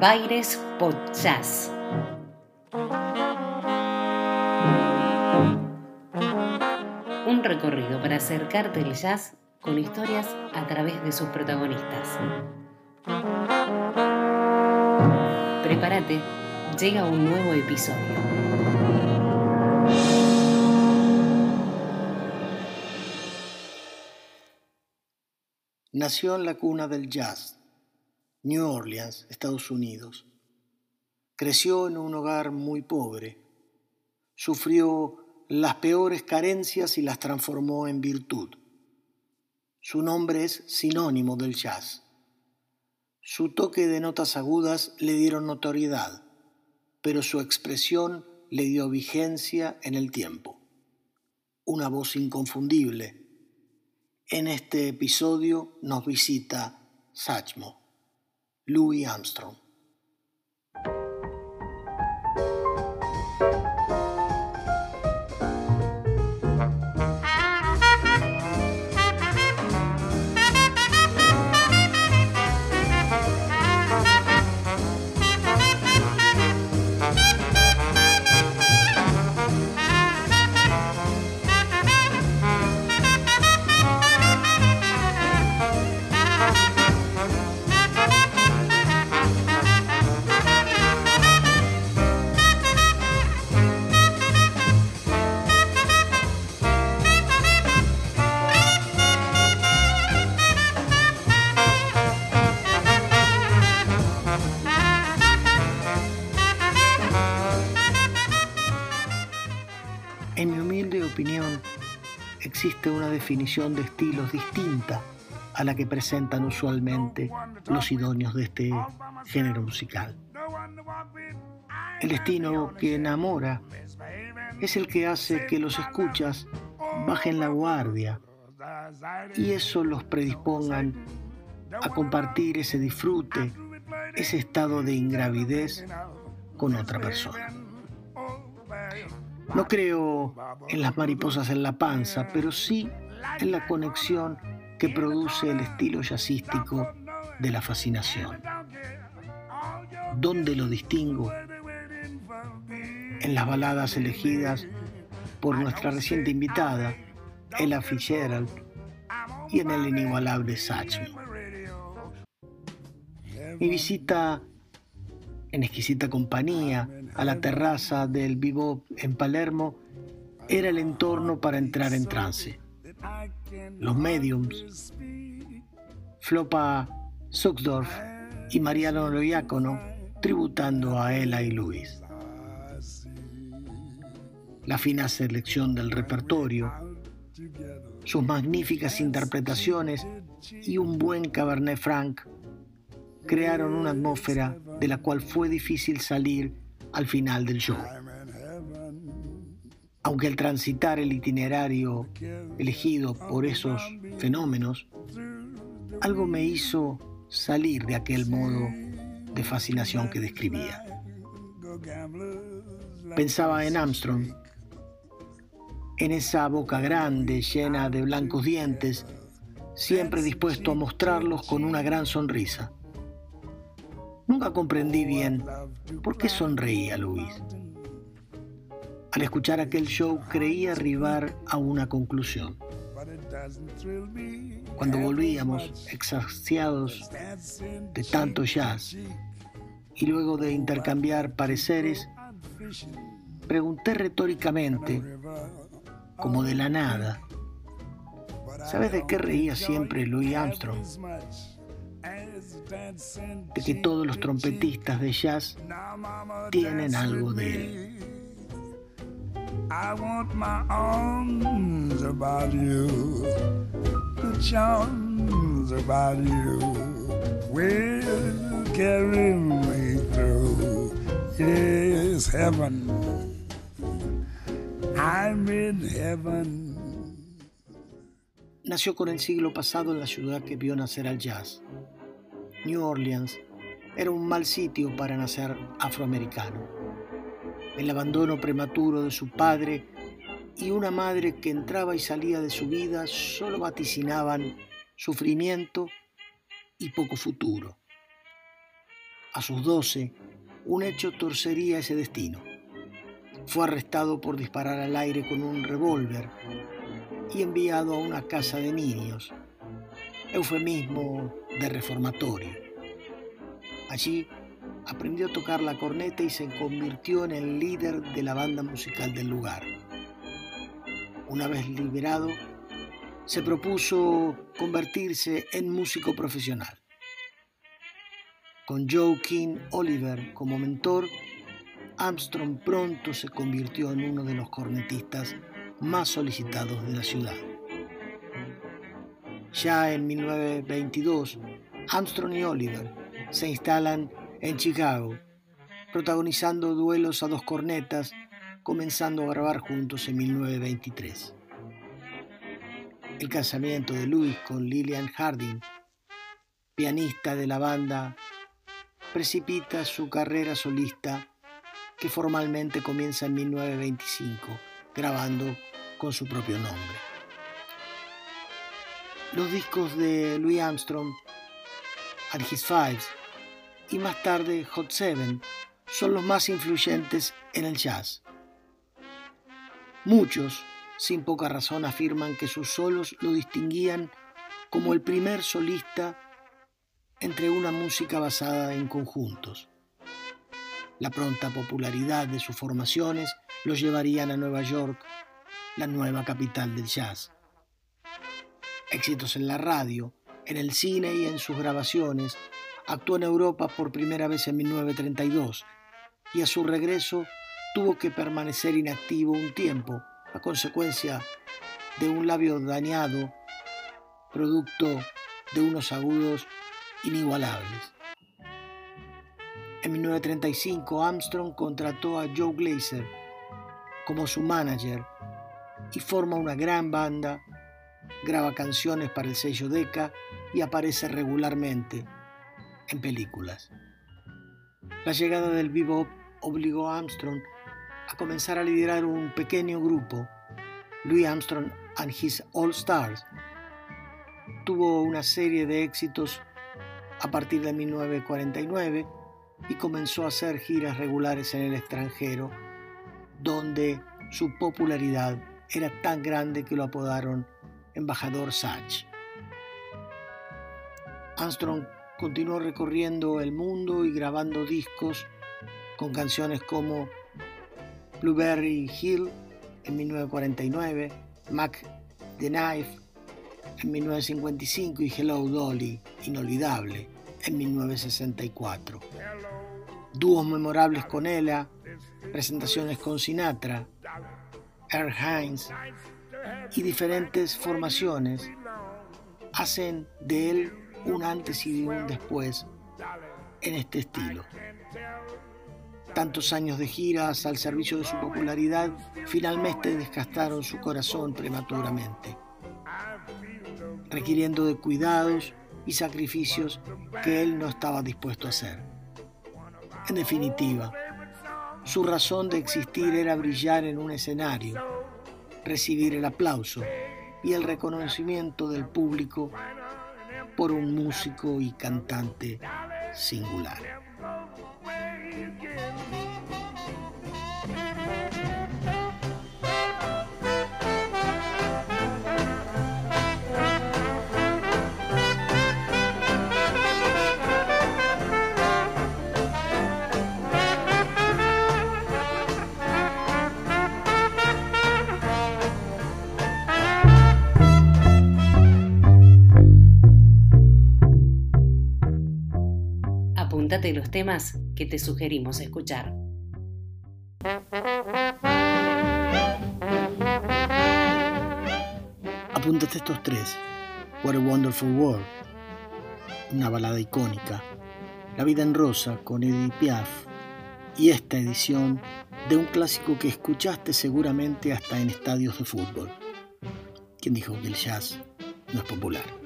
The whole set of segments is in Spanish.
Baires Jazz. Un recorrido para acercarte al jazz con historias a través de sus protagonistas. Prepárate, llega un nuevo episodio. Nació en la cuna del jazz, New Orleans, Estados Unidos. Creció en un hogar muy pobre. Sufrió las peores carencias y las transformó en virtud. Su nombre es sinónimo del jazz. Su toque de notas agudas le dieron notoriedad, pero su expresión le dio vigencia en el tiempo. Una voz inconfundible. En este episodio nos visita Sachmo, Louis Armstrong. Opinión, existe una definición de estilos distinta a la que presentan usualmente los idóneos de este género musical. El estilo que enamora es el que hace que los escuchas bajen la guardia y eso los predispongan a compartir ese disfrute, ese estado de ingravidez con otra persona. No creo en las mariposas en la panza, pero sí en la conexión que produce el estilo jazzístico de la fascinación. ¿Dónde lo distingo? En las baladas elegidas por nuestra reciente invitada, Ella Fitzgerald, y en el inigualable Satchmo. Mi visita en exquisita compañía a la terraza del Vivo en Palermo era el entorno para entrar en trance. Los mediums, Flopa Suxdorf y Mariano Loiacono tributando a Ella y Luis. La fina selección del repertorio, sus magníficas interpretaciones y un buen Cabernet Franc crearon una atmósfera de la cual fue difícil salir al final del show. Aunque al transitar el itinerario elegido por esos fenómenos, algo me hizo salir de aquel modo de fascinación que describía. Pensaba en Armstrong, en esa boca grande llena de blancos dientes, siempre dispuesto a mostrarlos con una gran sonrisa. Nunca comprendí bien por qué sonreía Luis. Al escuchar aquel show creí arribar a una conclusión. Cuando volvíamos exasiados de tanto jazz y luego de intercambiar pareceres, pregunté retóricamente, como de la nada, ¿sabes de qué reía siempre Louis Armstrong? De que todos los trompetistas de jazz tienen algo de él. I want my arms about you, the charms about you will carry me through. It heaven. I'm in heaven. Nació con el siglo pasado en la ciudad que vio nacer al jazz. New Orleans era un mal sitio para nacer afroamericano. El abandono prematuro de su padre y una madre que entraba y salía de su vida solo vaticinaban sufrimiento y poco futuro. A sus doce, un hecho torcería ese destino. Fue arrestado por disparar al aire con un revólver y enviado a una casa de niños, eufemismo de reformatorio. Allí aprendió a tocar la corneta y se convirtió en el líder de la banda musical del lugar. Una vez liberado, se propuso convertirse en músico profesional. Con Joe King Oliver como mentor, Armstrong pronto se convirtió en uno de los cornetistas más solicitados de la ciudad. Ya en 1922, Armstrong y Oliver se instalan en Chicago, protagonizando duelos a dos cornetas, comenzando a grabar juntos en 1923. El casamiento de Louis con Lillian Harding, pianista de la banda, precipita su carrera solista que formalmente comienza en 1925, grabando con su propio nombre. Los discos de Louis Armstrong, and His Fives y más tarde Hot Seven son los más influyentes en el jazz. Muchos, sin poca razón, afirman que sus solos lo distinguían como el primer solista entre una música basada en conjuntos. La pronta popularidad de sus formaciones los llevarían a Nueva York, la nueva capital del jazz. Éxitos en la radio, en el cine y en sus grabaciones, actuó en Europa por primera vez en 1932 y a su regreso tuvo que permanecer inactivo un tiempo a consecuencia de un labio dañado, producto de unos agudos inigualables. En 1935 Armstrong contrató a Joe Glazer como su manager y forma una gran banda, graba canciones para el sello Decca y aparece regularmente en películas. La llegada del bebop obligó a Armstrong a comenzar a liderar un pequeño grupo, Louis Armstrong and His All Stars. Tuvo una serie de éxitos a partir de 1949 y comenzó a hacer giras regulares en el extranjero, donde su popularidad era tan grande que lo apodaron embajador Satch. Armstrong continuó recorriendo el mundo y grabando discos con canciones como Blueberry Hill en 1949, Mac the Knife en 1955 y Hello Dolly, inolvidable, en 1964. Dúos memorables con Ella, presentaciones con Sinatra, Earl Hines y diferentes formaciones hacen de él un antes y un después en este estilo. Tantos años de giras al servicio de su popularidad finalmente desgastaron su corazón prematuramente, requiriendo de cuidados y sacrificios que él no estaba dispuesto a hacer. En definitiva, su razón de existir era brillar en un escenario, recibir el aplauso y el reconocimiento del público por un músico y cantante singular. De los temas que te sugerimos escuchar. Apúntate estos tres. What a Wonderful World, una balada icónica. La vida en rosa con Edith Piaf y esta edición de un clásico que escuchaste seguramente hasta en estadios de fútbol. ¿Quién dijo que el jazz no es popular?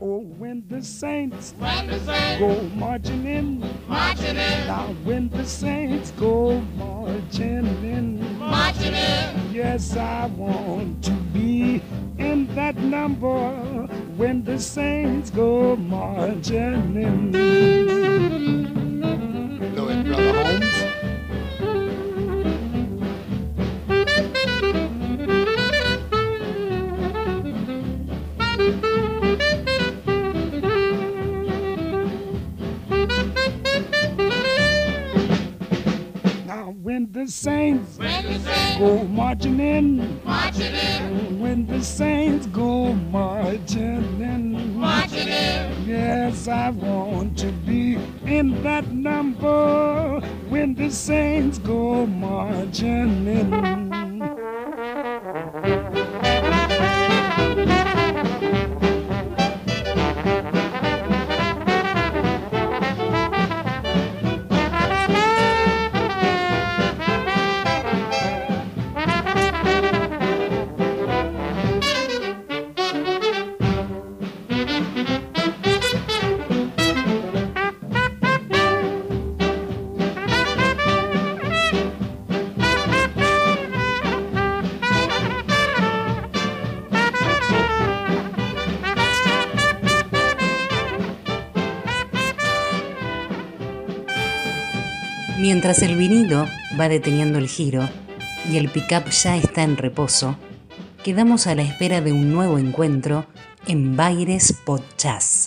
Oh, when the saints, when the saints go marching in, marching in. Now when the saints go marching in, marching in. Yes, I want to be in that number when the saints go marching in. Blow it, brother go marching in, marching in. When the saints go marching in, marching in. Yes, I want to be in that number when the saints go marching in. Mientras el vinilo va deteniendo el giro y el pickup ya está en reposo, quedamos a la espera de un nuevo encuentro en Baires Podcast.